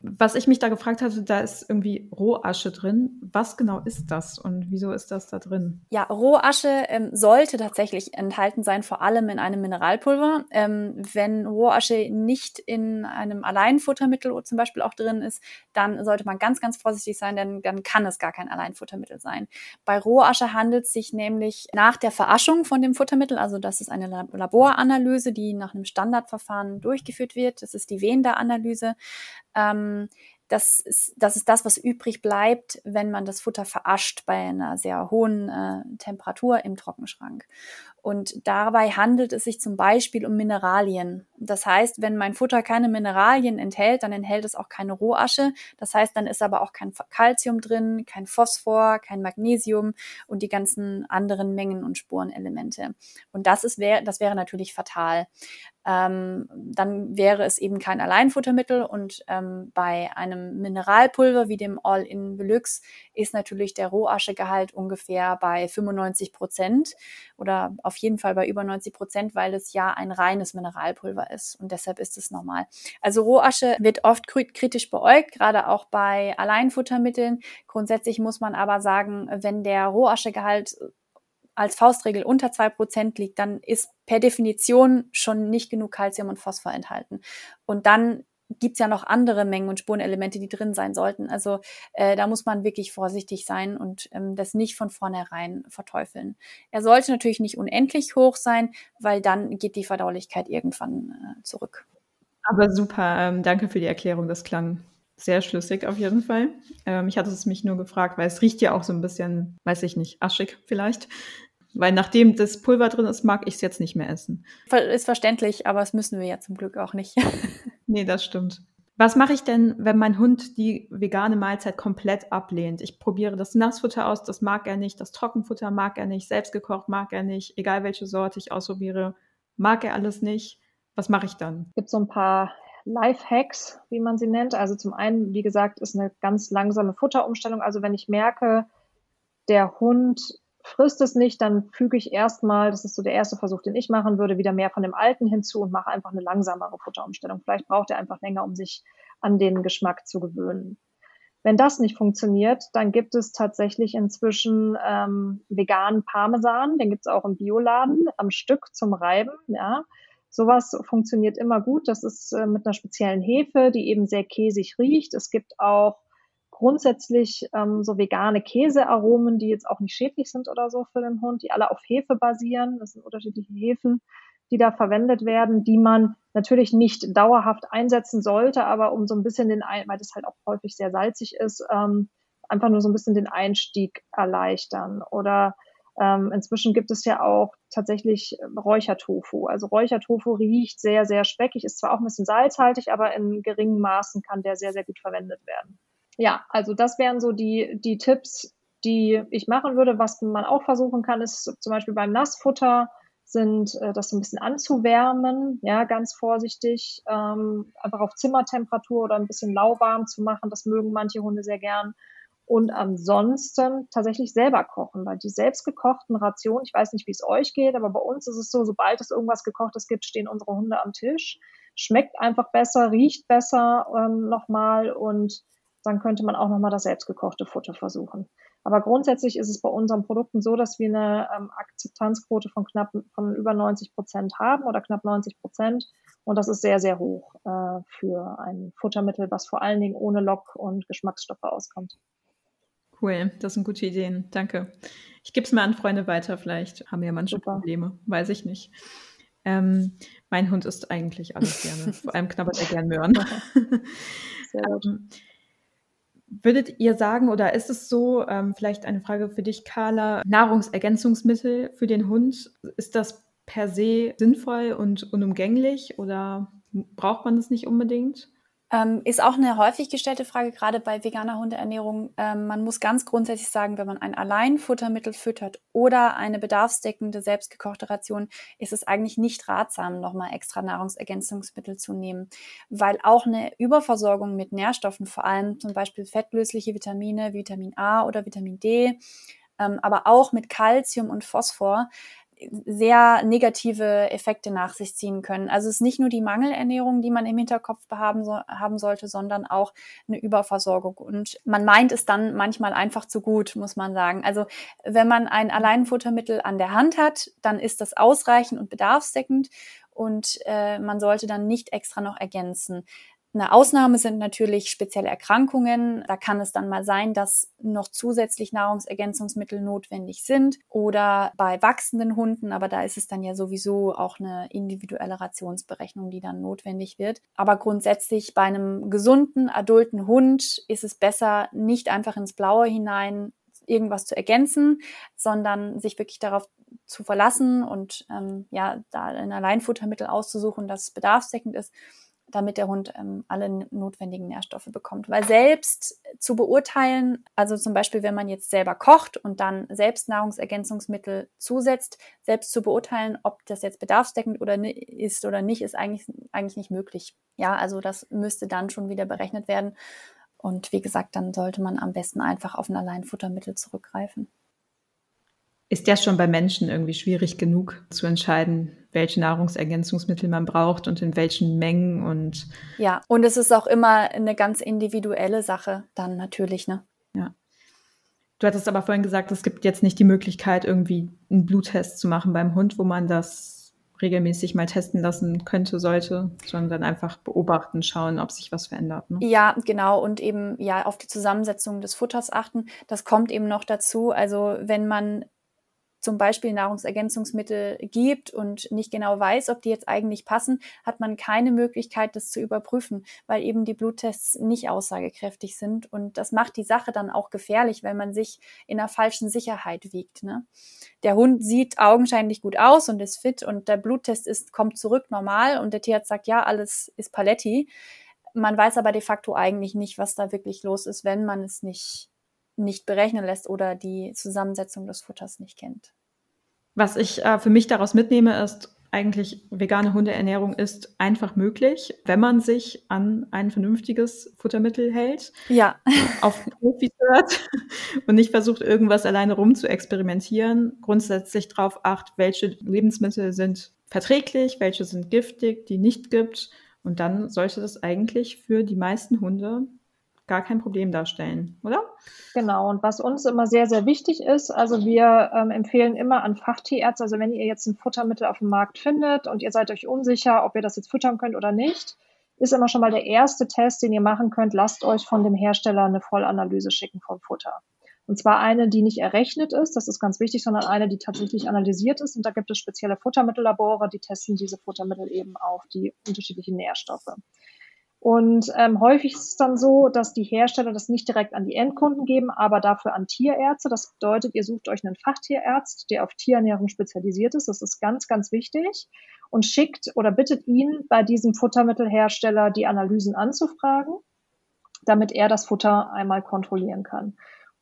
Was ich mich da gefragt hatte, da ist irgendwie Rohasche drin. Was genau ist das und wieso ist das da drin? Ja, Rohasche ähm, sollte tatsächlich enthalten sein, vor allem in einem Mineralpulver. Ähm, wenn Rohasche nicht in einem Alleinfuttermittel zum Beispiel auch drin ist, dann sollte man ganz, ganz vorsichtig sein, denn dann kann es gar kein Alleinfuttermittel sein. Bei Rohasche handelt es sich nämlich nach der Veraschung von dem Futtermittel, also das ist eine Laboranalyse, die nach einem Standardverfahren durchgeführt wird. Das ist die Wenda-Analyse. Ähm, das ist, das ist das, was übrig bleibt, wenn man das Futter verascht bei einer sehr hohen äh, Temperatur im Trockenschrank. Und dabei handelt es sich zum Beispiel um Mineralien. Das heißt, wenn mein Futter keine Mineralien enthält, dann enthält es auch keine Rohasche. Das heißt, dann ist aber auch kein Calcium drin, kein Phosphor, kein Magnesium und die ganzen anderen Mengen und Spurenelemente. Und das ist, das wäre natürlich fatal ähm, dann wäre es eben kein Alleinfuttermittel. Und ähm, bei einem Mineralpulver wie dem All-in Velux ist natürlich der Rohaschegehalt ungefähr bei 95 Prozent oder auf jeden Fall bei über 90 Prozent, weil es ja ein reines Mineralpulver ist. Und deshalb ist es normal. Also Rohasche wird oft kritisch beäugt, gerade auch bei Alleinfuttermitteln. Grundsätzlich muss man aber sagen, wenn der Rohaschegehalt als Faustregel unter zwei Prozent liegt, dann ist per Definition schon nicht genug Kalzium und Phosphor enthalten. Und dann gibt's ja noch andere Mengen und Spurenelemente, die drin sein sollten. Also äh, da muss man wirklich vorsichtig sein und ähm, das nicht von vornherein verteufeln. Er sollte natürlich nicht unendlich hoch sein, weil dann geht die Verdaulichkeit irgendwann äh, zurück. Aber super, ähm, danke für die Erklärung. Das klang sehr schlüssig auf jeden Fall. Ähm, ich hatte es mich nur gefragt, weil es riecht ja auch so ein bisschen, weiß ich nicht, aschig vielleicht. Weil nachdem das Pulver drin ist, mag ich es jetzt nicht mehr essen. Ist verständlich, aber das müssen wir ja zum Glück auch nicht. nee, das stimmt. Was mache ich denn, wenn mein Hund die vegane Mahlzeit komplett ablehnt? Ich probiere das Nassfutter aus, das mag er nicht, das Trockenfutter mag er nicht, selbstgekocht mag er nicht, egal welche Sorte ich ausprobiere, mag er alles nicht. Was mache ich dann? Es gibt so ein paar Life-Hacks, wie man sie nennt. Also zum einen, wie gesagt, ist eine ganz langsame Futterumstellung. Also wenn ich merke, der Hund frisst es nicht, dann füge ich erstmal, das ist so der erste Versuch, den ich machen würde, wieder mehr von dem Alten hinzu und mache einfach eine langsamere Futterumstellung. Vielleicht braucht er einfach länger, um sich an den Geschmack zu gewöhnen. Wenn das nicht funktioniert, dann gibt es tatsächlich inzwischen ähm, veganen Parmesan, den gibt es auch im Bioladen am Stück zum Reiben. Ja, sowas funktioniert immer gut. Das ist äh, mit einer speziellen Hefe, die eben sehr käsig riecht. Es gibt auch grundsätzlich ähm, so vegane Käsearomen, die jetzt auch nicht schädlich sind oder so für den Hund, die alle auf Hefe basieren. Das sind unterschiedliche Hefen, die da verwendet werden, die man natürlich nicht dauerhaft einsetzen sollte, aber um so ein bisschen den, weil das halt auch häufig sehr salzig ist, ähm, einfach nur so ein bisschen den Einstieg erleichtern. Oder ähm, inzwischen gibt es ja auch tatsächlich Räuchertofu. Also Räuchertofu riecht sehr, sehr speckig, ist zwar auch ein bisschen salzhaltig, aber in geringen Maßen kann der sehr, sehr gut verwendet werden ja, also das wären so die, die Tipps, die ich machen würde. Was man auch versuchen kann, ist zum Beispiel beim Nassfutter sind, äh, das so ein bisschen anzuwärmen, ja, ganz vorsichtig, ähm, einfach auf Zimmertemperatur oder ein bisschen lauwarm zu machen. Das mögen manche Hunde sehr gern. und ansonsten tatsächlich selber kochen, weil die selbstgekochten Rationen, ich weiß nicht, wie es euch geht, aber bei uns ist es so, sobald es irgendwas gekochtes gibt, stehen unsere Hunde am Tisch. Schmeckt einfach besser, riecht besser ähm, nochmal und dann könnte man auch nochmal das selbstgekochte Futter versuchen. Aber grundsätzlich ist es bei unseren Produkten so, dass wir eine ähm, Akzeptanzquote von knapp von über 90 Prozent haben oder knapp 90 Prozent. Und das ist sehr, sehr hoch äh, für ein Futtermittel, was vor allen Dingen ohne Lock- und Geschmacksstoffe auskommt. Cool, das sind gute Ideen. Danke. Ich gebe es mal an Freunde weiter. Vielleicht haben ja manche Super. Probleme. Weiß ich nicht. Ähm, mein Hund isst eigentlich alles gerne. Vor allem knabbert er gern Möhren. Sehr gut. Ähm, würdet ihr sagen, oder ist es so, ähm, vielleicht eine Frage für dich, Carla, Nahrungsergänzungsmittel für den Hund, ist das per se sinnvoll und unumgänglich oder braucht man das nicht unbedingt? Ähm, ist auch eine häufig gestellte Frage, gerade bei veganer Hundeernährung. Ähm, man muss ganz grundsätzlich sagen, wenn man ein Alleinfuttermittel füttert oder eine bedarfsdeckende, selbstgekochte Ration, ist es eigentlich nicht ratsam, nochmal extra Nahrungsergänzungsmittel zu nehmen, weil auch eine Überversorgung mit Nährstoffen, vor allem zum Beispiel fettlösliche Vitamine, Vitamin A oder Vitamin D, ähm, aber auch mit Calcium und Phosphor, sehr negative Effekte nach sich ziehen können. Also es ist nicht nur die Mangelernährung, die man im Hinterkopf haben, so, haben sollte, sondern auch eine Überversorgung. Und man meint es dann manchmal einfach zu gut, muss man sagen. Also wenn man ein Alleinfuttermittel an der Hand hat, dann ist das ausreichend und bedarfsdeckend und äh, man sollte dann nicht extra noch ergänzen. Eine Ausnahme sind natürlich spezielle Erkrankungen. Da kann es dann mal sein, dass noch zusätzlich Nahrungsergänzungsmittel notwendig sind oder bei wachsenden Hunden, aber da ist es dann ja sowieso auch eine individuelle Rationsberechnung, die dann notwendig wird. Aber grundsätzlich bei einem gesunden, adulten Hund ist es besser, nicht einfach ins Blaue hinein irgendwas zu ergänzen, sondern sich wirklich darauf zu verlassen und ähm, ja, da ein Alleinfuttermittel auszusuchen, das bedarfsdeckend ist damit der Hund ähm, alle notwendigen Nährstoffe bekommt. Weil selbst zu beurteilen, also zum Beispiel, wenn man jetzt selber kocht und dann selbst Nahrungsergänzungsmittel zusetzt, selbst zu beurteilen, ob das jetzt bedarfsdeckend oder ist oder nicht, ist eigentlich, eigentlich nicht möglich. Ja, also das müsste dann schon wieder berechnet werden. Und wie gesagt, dann sollte man am besten einfach auf ein Alleinfuttermittel zurückgreifen ist ja schon bei Menschen irgendwie schwierig genug zu entscheiden, welche Nahrungsergänzungsmittel man braucht und in welchen Mengen und ja, und es ist auch immer eine ganz individuelle Sache dann natürlich, ne? Ja. Du hattest aber vorhin gesagt, es gibt jetzt nicht die Möglichkeit, irgendwie einen Bluttest zu machen beim Hund, wo man das regelmäßig mal testen lassen könnte, sollte, sondern einfach beobachten, schauen, ob sich was verändert. Ne? Ja, genau. Und eben ja auf die Zusammensetzung des Futters achten. Das kommt eben noch dazu. Also wenn man zum Beispiel Nahrungsergänzungsmittel gibt und nicht genau weiß, ob die jetzt eigentlich passen, hat man keine Möglichkeit, das zu überprüfen, weil eben die Bluttests nicht aussagekräftig sind. Und das macht die Sache dann auch gefährlich, wenn man sich in einer falschen Sicherheit wiegt. Ne? Der Hund sieht augenscheinlich gut aus und ist fit und der Bluttest ist, kommt zurück normal und der Tierarzt sagt, ja, alles ist Paletti. Man weiß aber de facto eigentlich nicht, was da wirklich los ist, wenn man es nicht nicht berechnen lässt oder die Zusammensetzung des Futters nicht kennt. Was ich äh, für mich daraus mitnehme, ist, eigentlich vegane Hundeernährung ist einfach möglich, wenn man sich an ein vernünftiges Futtermittel hält, ja. auf Profis hört und nicht versucht, irgendwas alleine rum zu experimentieren, grundsätzlich darauf acht, welche Lebensmittel sind verträglich, welche sind giftig, die nicht gibt. Und dann sollte das eigentlich für die meisten Hunde gar kein Problem darstellen, oder? Genau, und was uns immer sehr, sehr wichtig ist, also wir ähm, empfehlen immer an Fachtierärzte, also wenn ihr jetzt ein Futtermittel auf dem Markt findet und ihr seid euch unsicher, ob ihr das jetzt füttern könnt oder nicht, ist immer schon mal der erste Test, den ihr machen könnt, lasst euch von dem Hersteller eine Vollanalyse schicken vom Futter. Und zwar eine, die nicht errechnet ist, das ist ganz wichtig, sondern eine, die tatsächlich analysiert ist. Und da gibt es spezielle Futtermittellabore, die testen diese Futtermittel eben auf die unterschiedlichen Nährstoffe. Und ähm, häufig ist es dann so, dass die Hersteller das nicht direkt an die Endkunden geben, aber dafür an Tierärzte. Das bedeutet, ihr sucht euch einen Fachtierarzt, der auf Tierernährung spezialisiert ist. Das ist ganz, ganz wichtig. Und schickt oder bittet ihn, bei diesem Futtermittelhersteller die Analysen anzufragen, damit er das Futter einmal kontrollieren kann.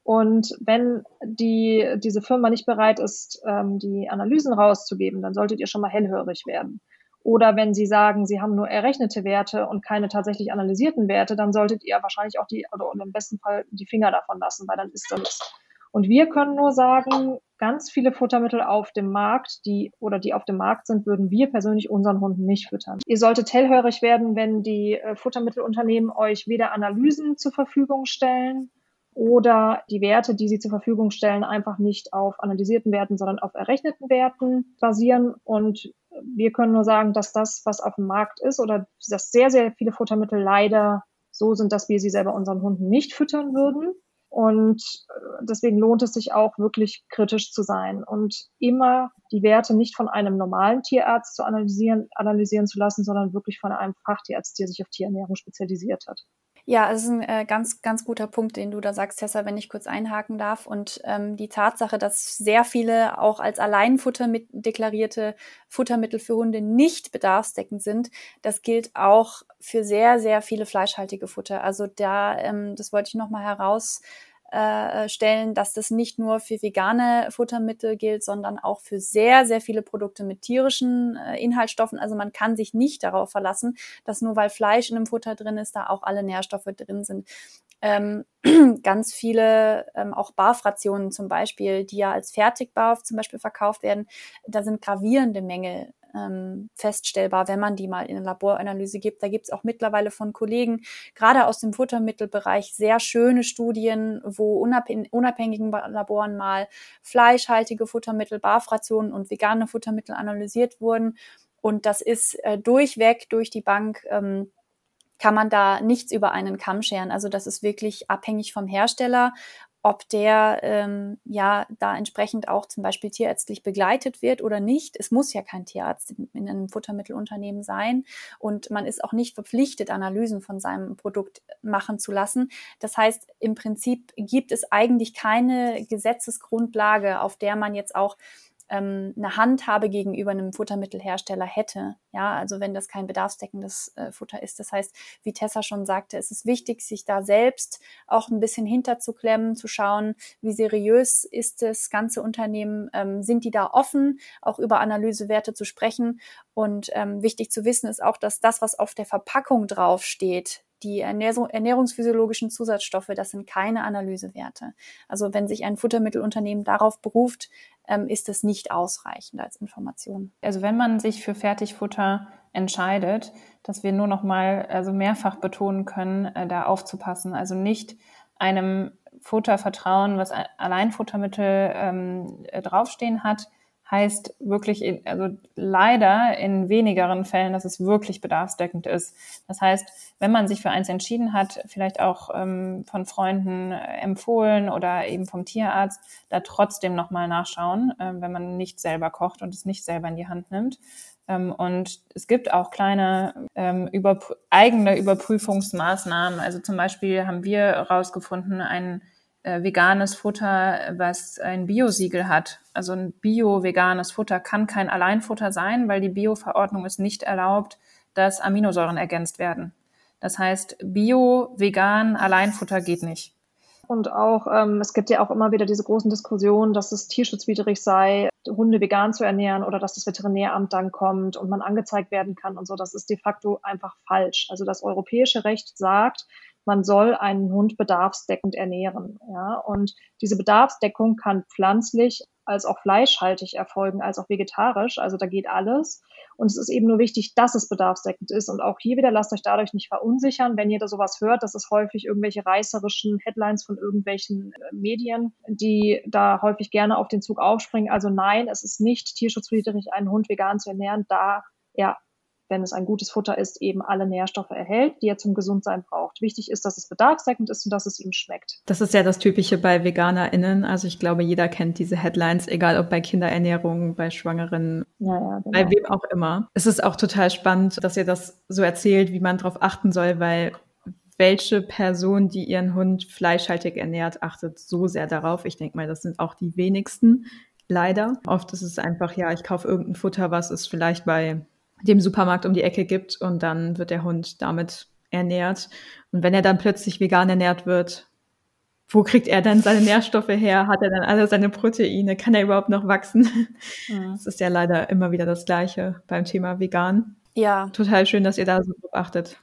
Und wenn die, diese Firma nicht bereit ist, ähm, die Analysen rauszugeben, dann solltet ihr schon mal hellhörig werden. Oder wenn Sie sagen, Sie haben nur errechnete Werte und keine tatsächlich analysierten Werte, dann solltet ihr wahrscheinlich auch die, oder im besten Fall die Finger davon lassen, weil dann ist das. Und wir können nur sagen, ganz viele Futtermittel auf dem Markt, die oder die auf dem Markt sind, würden wir persönlich unseren Hunden nicht füttern. Ihr solltet hellhörig werden, wenn die äh, Futtermittelunternehmen euch weder Analysen zur Verfügung stellen oder die Werte, die sie zur Verfügung stellen, einfach nicht auf analysierten Werten, sondern auf errechneten Werten basieren. Und wir können nur sagen, dass das, was auf dem Markt ist oder dass sehr, sehr viele Futtermittel leider so sind, dass wir sie selber unseren Hunden nicht füttern würden. Und äh, deswegen lohnt es sich auch wirklich kritisch zu sein und immer die Werte nicht von einem normalen Tierarzt zu analysieren, analysieren zu lassen, sondern wirklich von einem Fachtierarzt, der sich auf Tierernährung spezialisiert hat. Ja, es ist ein äh, ganz, ganz guter Punkt, den du da sagst, Tessa, wenn ich kurz einhaken darf. Und ähm, die Tatsache, dass sehr viele auch als Alleinfutter mit deklarierte Futtermittel für Hunde nicht bedarfsdeckend sind, das gilt auch für sehr, sehr viele fleischhaltige Futter. Also da, ähm, das wollte ich nochmal heraus äh, stellen, dass das nicht nur für vegane Futtermittel gilt, sondern auch für sehr, sehr viele Produkte mit tierischen äh, Inhaltsstoffen. Also man kann sich nicht darauf verlassen, dass nur weil Fleisch in einem Futter drin ist, da auch alle Nährstoffe drin sind. Ähm, ganz viele ähm, auch Barfrationen zum Beispiel, die ja als Fertigbar zum Beispiel verkauft werden, da sind gravierende Mängel ähm, feststellbar, wenn man die mal in eine Laboranalyse gibt. Da gibt es auch mittlerweile von Kollegen, gerade aus dem Futtermittelbereich, sehr schöne Studien, wo unabhängigen Laboren mal fleischhaltige Futtermittel, Barfrationen und vegane Futtermittel analysiert wurden. Und das ist äh, durchweg durch die Bank. Ähm, kann man da nichts über einen Kamm scheren. Also das ist wirklich abhängig vom Hersteller ob der ähm, ja da entsprechend auch zum Beispiel tierärztlich begleitet wird oder nicht. Es muss ja kein Tierarzt in, in, einem Futtermittelunternehmen sein und man ist auch nicht verpflichtet, Analysen von seinem Produkt machen zu lassen. Das heißt, im Prinzip gibt es eigentlich keine Gesetzesgrundlage, auf der man jetzt auch ähm, eine Handhabe gegenüber einem Futtermittelhersteller hätte. Ja, also wenn das kein bedarfsdeckendes äh, Futter ist. Das heißt, wie Tessa schon sagte, es ist wichtig, sich da selbst auch ein bisschen hinterzuklemmen, zu schauen, wie seriös ist das ganze Unternehmen, ähm, sind die da offen, auch über Analysewerte zu sprechen. Und ähm, wichtig zu wissen ist auch, dass das, was auf der Verpackung draufsteht, die ernährungsphysiologischen Zusatzstoffe, das sind keine Analysewerte. Also wenn sich ein Futtermittelunternehmen darauf beruft, ähm, ist das nicht ausreichend als Information. Also wenn man sich für Fertigfutter entscheidet, dass wir nur noch mal also mehrfach betonen können, äh, da aufzupassen. Also nicht einem Futter vertrauen, was Alleinfuttermittel ähm, draufstehen hat, heißt wirklich, in, also leider in wenigeren Fällen, dass es wirklich bedarfsdeckend ist. Das heißt, wenn man sich für eins entschieden hat, vielleicht auch ähm, von Freunden empfohlen oder eben vom Tierarzt, da trotzdem nochmal nachschauen, äh, wenn man nicht selber kocht und es nicht selber in die Hand nimmt. Ähm, und es gibt auch kleine ähm, überp eigene Überprüfungsmaßnahmen. Also zum Beispiel haben wir herausgefunden, ein äh, veganes Futter, was ein Biosiegel hat. Also ein bio-veganes Futter kann kein Alleinfutter sein, weil die Bio-Verordnung es nicht erlaubt, dass Aminosäuren ergänzt werden. Das heißt, Bio, vegan, Alleinfutter geht nicht. Und auch, ähm, es gibt ja auch immer wieder diese großen Diskussionen, dass es tierschutzwidrig sei, Hunde vegan zu ernähren oder dass das Veterinäramt dann kommt und man angezeigt werden kann und so. Das ist de facto einfach falsch. Also das europäische Recht sagt, man soll einen Hund bedarfsdeckend ernähren. Ja? Und diese Bedarfsdeckung kann pflanzlich als auch fleischhaltig erfolgen, als auch vegetarisch. Also da geht alles. Und es ist eben nur wichtig, dass es bedarfsdeckend ist. Und auch hier wieder lasst euch dadurch nicht verunsichern, wenn ihr da sowas hört. Das ist häufig irgendwelche reißerischen Headlines von irgendwelchen äh, Medien, die da häufig gerne auf den Zug aufspringen. Also nein, es ist nicht tierschutzwidrig, einen Hund vegan zu ernähren, da er wenn es ein gutes Futter ist, eben alle Nährstoffe erhält, die er zum Gesundsein braucht. Wichtig ist, dass es bedarfsdeckend ist und dass es ihm schmeckt. Das ist ja das Typische bei VeganerInnen. Also ich glaube, jeder kennt diese Headlines, egal ob bei Kinderernährung, bei Schwangeren, ja, ja, genau. bei wem auch immer. Es ist auch total spannend, dass ihr das so erzählt, wie man darauf achten soll, weil welche Person, die ihren Hund fleischhaltig ernährt, achtet so sehr darauf. Ich denke mal, das sind auch die wenigsten. Leider. Oft ist es einfach, ja, ich kaufe irgendein Futter, was es vielleicht bei dem Supermarkt um die Ecke gibt und dann wird der Hund damit ernährt. Und wenn er dann plötzlich vegan ernährt wird, wo kriegt er dann seine Nährstoffe her? Hat er dann alle seine Proteine? Kann er überhaupt noch wachsen? Mhm. Das ist ja leider immer wieder das Gleiche beim Thema vegan. Ja. Total schön, dass ihr da so drauf achtet.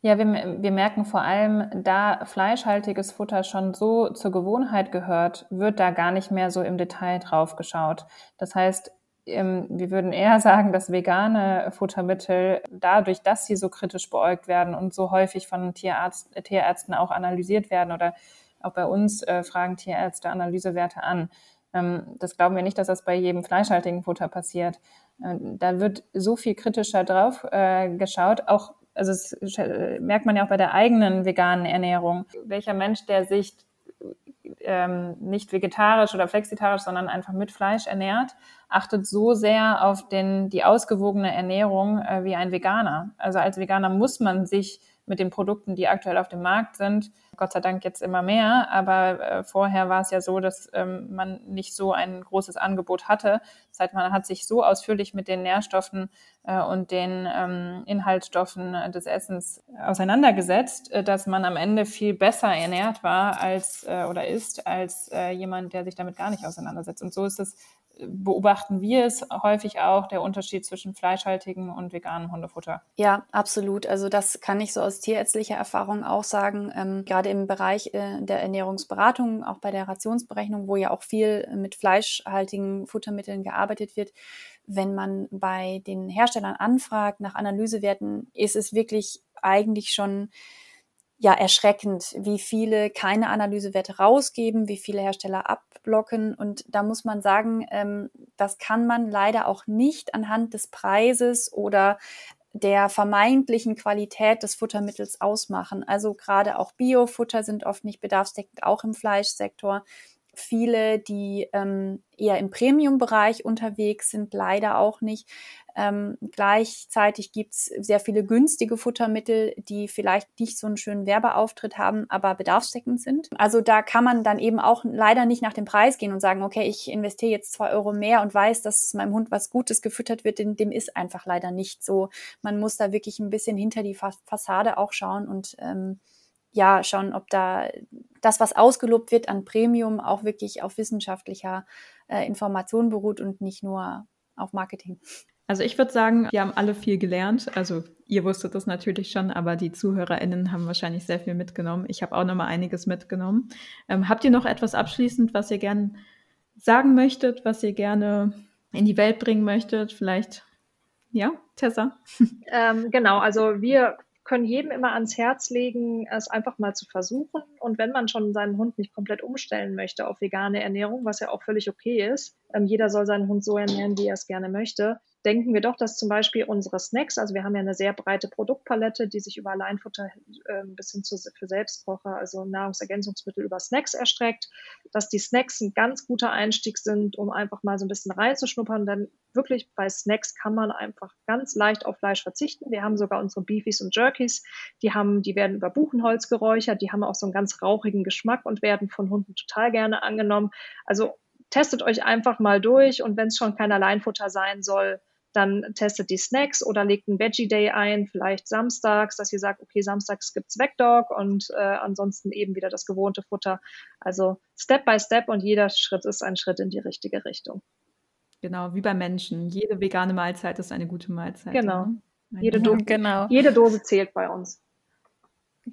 Ja, wir, wir merken vor allem, da fleischhaltiges Futter schon so zur Gewohnheit gehört, wird da gar nicht mehr so im Detail drauf geschaut. Das heißt, wir würden eher sagen, dass vegane Futtermittel dadurch, dass sie so kritisch beäugt werden und so häufig von Tierarzt, Tierärzten auch analysiert werden oder auch bei uns äh, fragen Tierärzte Analysewerte an. Ähm, das glauben wir nicht, dass das bei jedem fleischhaltigen Futter passiert. Äh, da wird so viel kritischer drauf äh, geschaut, auch also das äh, merkt man ja auch bei der eigenen veganen Ernährung. Welcher Mensch, der sich ähm, nicht vegetarisch oder flexitarisch, sondern einfach mit Fleisch ernährt, achtet so sehr auf den, die ausgewogene Ernährung äh, wie ein Veganer. Also als Veganer muss man sich mit den Produkten, die aktuell auf dem Markt sind. Gott sei Dank jetzt immer mehr, aber äh, vorher war es ja so, dass ähm, man nicht so ein großes Angebot hatte. Das heißt, man hat sich so ausführlich mit den Nährstoffen äh, und den ähm, Inhaltsstoffen des Essens auseinandergesetzt, äh, dass man am Ende viel besser ernährt war als äh, oder ist als äh, jemand, der sich damit gar nicht auseinandersetzt. Und so ist es beobachten wir es häufig auch, der Unterschied zwischen fleischhaltigem und veganem Hundefutter. Ja, absolut. Also das kann ich so aus tierärztlicher Erfahrung auch sagen. Ähm, gerade im Bereich äh, der Ernährungsberatung, auch bei der Rationsberechnung, wo ja auch viel mit fleischhaltigen Futtermitteln gearbeitet wird, wenn man bei den Herstellern anfragt nach Analysewerten, ist es wirklich eigentlich schon ja erschreckend, wie viele keine Analysewerte rausgeben, wie viele Hersteller abblocken. Und da muss man sagen, ähm, das kann man leider auch nicht anhand des Preises oder der vermeintlichen Qualität des Futtermittels ausmachen. Also gerade auch Biofutter sind oft nicht bedarfsdeckend, auch im Fleischsektor viele, die ähm, eher im Premium-Bereich unterwegs sind, leider auch nicht. Ähm, gleichzeitig gibt's sehr viele günstige Futtermittel, die vielleicht nicht so einen schönen Werbeauftritt haben, aber bedarfsdeckend sind. Also da kann man dann eben auch leider nicht nach dem Preis gehen und sagen, okay, ich investiere jetzt zwei Euro mehr und weiß, dass meinem Hund was Gutes gefüttert wird, denn dem ist einfach leider nicht so. Man muss da wirklich ein bisschen hinter die Fassade auch schauen und ähm, ja, schauen, ob da das, was ausgelobt wird an Premium, auch wirklich auf wissenschaftlicher äh, Information beruht und nicht nur auf Marketing. Also ich würde sagen, wir haben alle viel gelernt. Also ihr wusstet das natürlich schon, aber die ZuhörerInnen haben wahrscheinlich sehr viel mitgenommen. Ich habe auch noch mal einiges mitgenommen. Ähm, habt ihr noch etwas abschließend, was ihr gerne sagen möchtet, was ihr gerne in die Welt bringen möchtet? Vielleicht, ja, Tessa? Ähm, genau, also wir können jedem immer ans Herz legen, es einfach mal zu versuchen. Und wenn man schon seinen Hund nicht komplett umstellen möchte auf vegane Ernährung, was ja auch völlig okay ist, ähm, jeder soll seinen Hund so ernähren, wie er es gerne möchte, denken wir doch, dass zum Beispiel unsere Snacks, also wir haben ja eine sehr breite Produktpalette, die sich über Alleinfutter äh, bis hin zu für Selbstkocher, also Nahrungsergänzungsmittel über Snacks erstreckt, dass die Snacks ein ganz guter Einstieg sind, um einfach mal so ein bisschen reinzuschnuppern. Denn wirklich bei Snacks kann man einfach ganz leicht auf Fleisch verzichten. Wir haben sogar unsere Beefies und Jerkies, die haben, die werden über Buchenholz geräuchert, die haben auch so einen ganz rauchigen Geschmack und werden von Hunden total gerne angenommen. Also testet euch einfach mal durch und wenn es schon kein Alleinfutter sein soll, dann testet die Snacks oder legt einen Veggie Day ein, vielleicht samstags, dass ihr sagt, okay, samstags gibt's Vegdog und äh, ansonsten eben wieder das gewohnte Futter. Also Step by Step und jeder Schritt ist ein Schritt in die richtige Richtung. Genau, wie bei Menschen. Jede vegane Mahlzeit ist eine gute Mahlzeit. Genau. Ja. Jede, Do genau. jede Dose zählt bei uns.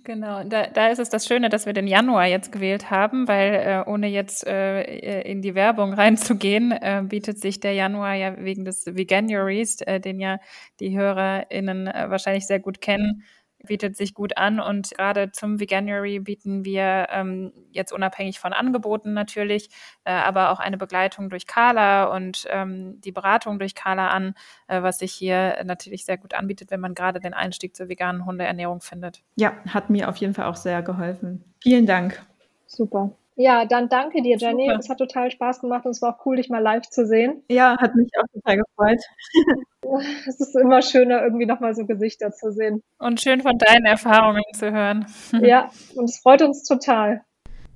Genau, da, da ist es das Schöne, dass wir den Januar jetzt gewählt haben, weil äh, ohne jetzt äh, in die Werbung reinzugehen, äh, bietet sich der Januar ja wegen des Veganuaries, äh, den ja die HörerInnen äh, wahrscheinlich sehr gut kennen, bietet sich gut an und gerade zum Veganuary bieten wir ähm, jetzt unabhängig von Angeboten natürlich, äh, aber auch eine Begleitung durch Carla und ähm, die Beratung durch Carla an, äh, was sich hier natürlich sehr gut anbietet, wenn man gerade den Einstieg zur veganen Hundeernährung findet. Ja, hat mir auf jeden Fall auch sehr geholfen. Vielen Dank. Super. Ja, dann danke dir, Jenny. Super. Es hat total Spaß gemacht und es war auch cool, dich mal live zu sehen. Ja, hat mich auch total gefreut. es ist immer schöner, irgendwie nochmal so Gesichter zu sehen. Und schön von deinen Erfahrungen zu hören. ja, und es freut uns total.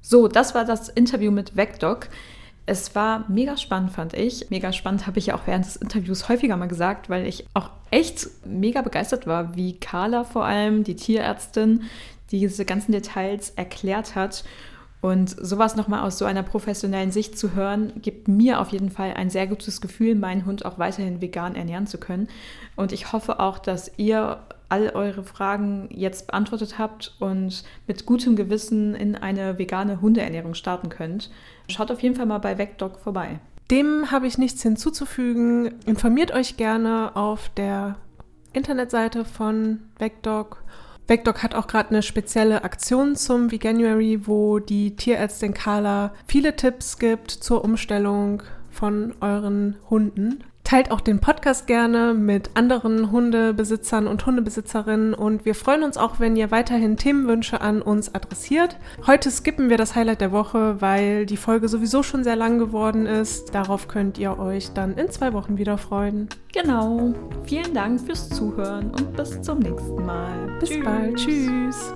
So, das war das Interview mit VecDoc. Es war mega spannend, fand ich. Mega spannend habe ich ja auch während des Interviews häufiger mal gesagt, weil ich auch echt mega begeistert war, wie Carla vor allem, die Tierärztin, diese ganzen Details erklärt hat Und sowas nochmal aus so einer professionellen Sicht zu hören, gibt mir auf jeden Fall ein sehr gutes Gefühl, meinen Hund auch weiterhin vegan ernähren zu können. Und ich hoffe auch, dass ihr all eure Fragen jetzt beantwortet habt und mit gutem Gewissen in eine vegane Hundeernährung starten könnt. Schaut auf jeden Fall mal bei VecDog vorbei. Dem habe ich nichts hinzuzufügen. Informiert euch gerne auf der Internetseite von VecDog VecDoc hat auch gerade eine spezielle Aktion zum Veganuary, wo die Tierärztin Carla viele Tipps gibt zur Umstellung von euren Hunden. Teilt auch den Podcast gerne mit anderen Hundebesitzern und Hundebesitzerinnen und wir freuen uns auch, wenn ihr weiterhin Themenwünsche an uns adressiert. Heute skippen wir das Highlight der Woche, weil die Folge sowieso schon sehr lang geworden ist. Darauf könnt ihr euch dann in zwei Wochen wieder freuen. Genau. Vielen Dank fürs Zuhören und bis zum nächsten Mal. Bis Tschüss. bald. Tschüss.